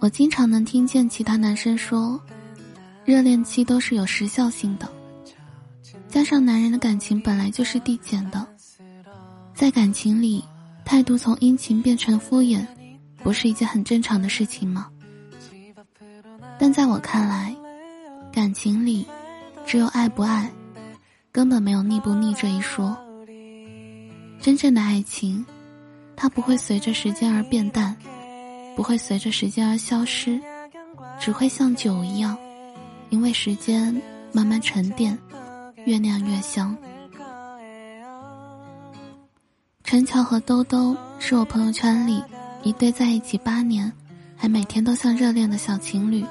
我经常能听见其他男生说，热恋期都是有时效性的，加上男人的感情本来就是递减的，在感情里，态度从殷勤变成敷衍，不是一件很正常的事情吗？但在我看来，感情里，只有爱不爱，根本没有腻不腻这一说。真正的爱情，它不会随着时间而变淡。不会随着时间而消失，只会像酒一样，因为时间慢慢沉淀，越酿越香。陈乔和兜兜是我朋友圈里一对在一起八年，还每天都像热恋的小情侣。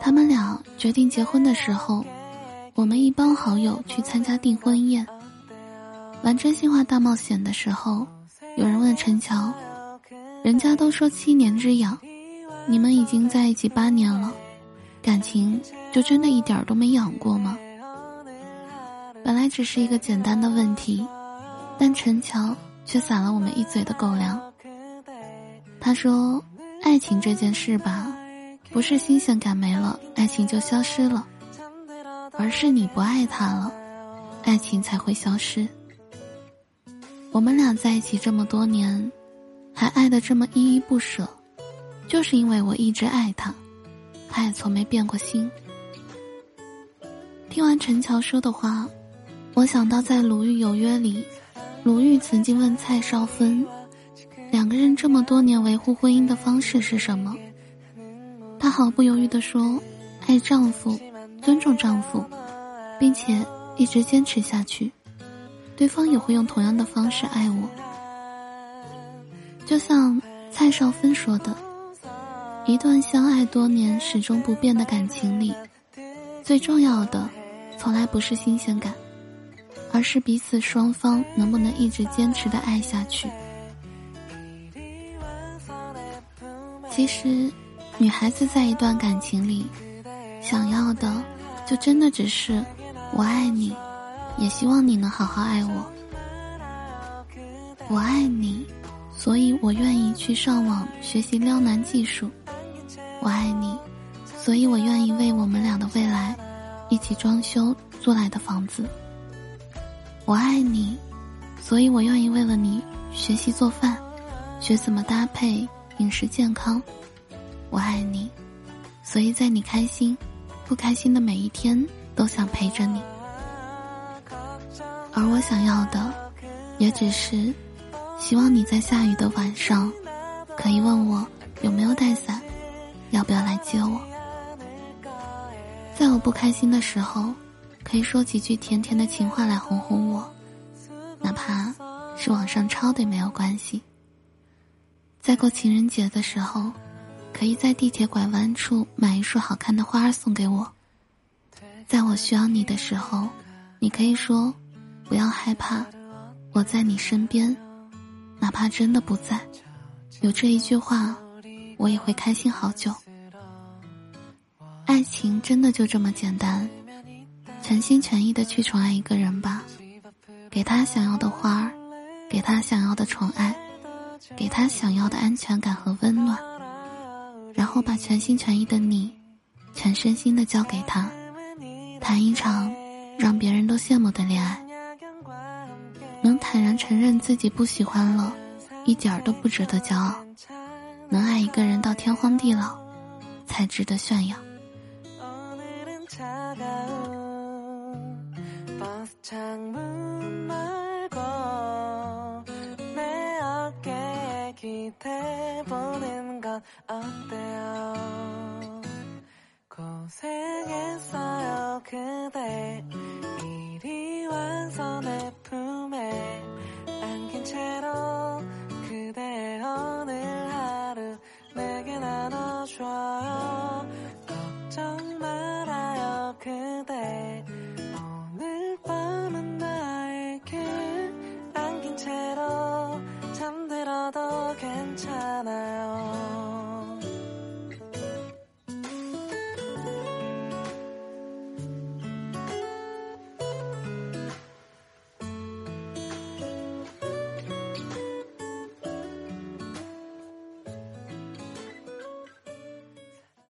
他们俩决定结婚的时候，我们一帮好友去参加订婚宴。玩真心话大冒险的时候，有人问陈乔。人家都说七年之痒，你们已经在一起八年了，感情就真的一点都没痒过吗？本来只是一个简单的问题，但陈乔却撒了我们一嘴的狗粮。他说：“爱情这件事吧，不是新鲜感没了，爱情就消失了，而是你不爱他了，爱情才会消失。”我们俩在一起这么多年。还爱得这么依依不舍，就是因为我一直爱他，他也从没变过心。听完陈乔说的话，我想到在《鲁豫有约》里，鲁豫曾经问蔡少芬，两个人这么多年维护婚姻的方式是什么？她毫不犹豫地说：“爱丈夫，尊重丈夫，并且一直坚持下去，对方也会用同样的方式爱我。”就像蔡少芬说的，一段相爱多年、始终不变的感情里，最重要的，从来不是新鲜感，而是彼此双方能不能一直坚持的爱下去。其实，女孩子在一段感情里，想要的，就真的只是我爱你，也希望你能好好爱我。我爱你。所以我愿意去上网学习撩男技术，我爱你，所以我愿意为我们俩的未来，一起装修租来的房子。我爱你，所以我愿意为了你学习做饭，学怎么搭配饮食健康。我爱你，所以在你开心、不开心的每一天都想陪着你。而我想要的，也只是。希望你在下雨的晚上，可以问我有没有带伞，要不要来接我。在我不开心的时候，可以说几句甜甜的情话来哄哄我，哪怕是网上抄的也没有关系。在过情人节的时候，可以在地铁拐弯处买一束好看的花送给我。在我需要你的时候，你可以说不要害怕，我在你身边。哪怕真的不在，有这一句话，我也会开心好久。爱情真的就这么简单，全心全意的去宠爱一个人吧，给他想要的花儿，给他想要的宠爱，给他想要的安全感和温暖，然后把全心全意的你，全身心的交给他，谈一场让别人都羡慕的恋爱。能坦然承认自己不喜欢了一点儿都不值得骄傲。能爱一个人到天荒地老才值得炫耀。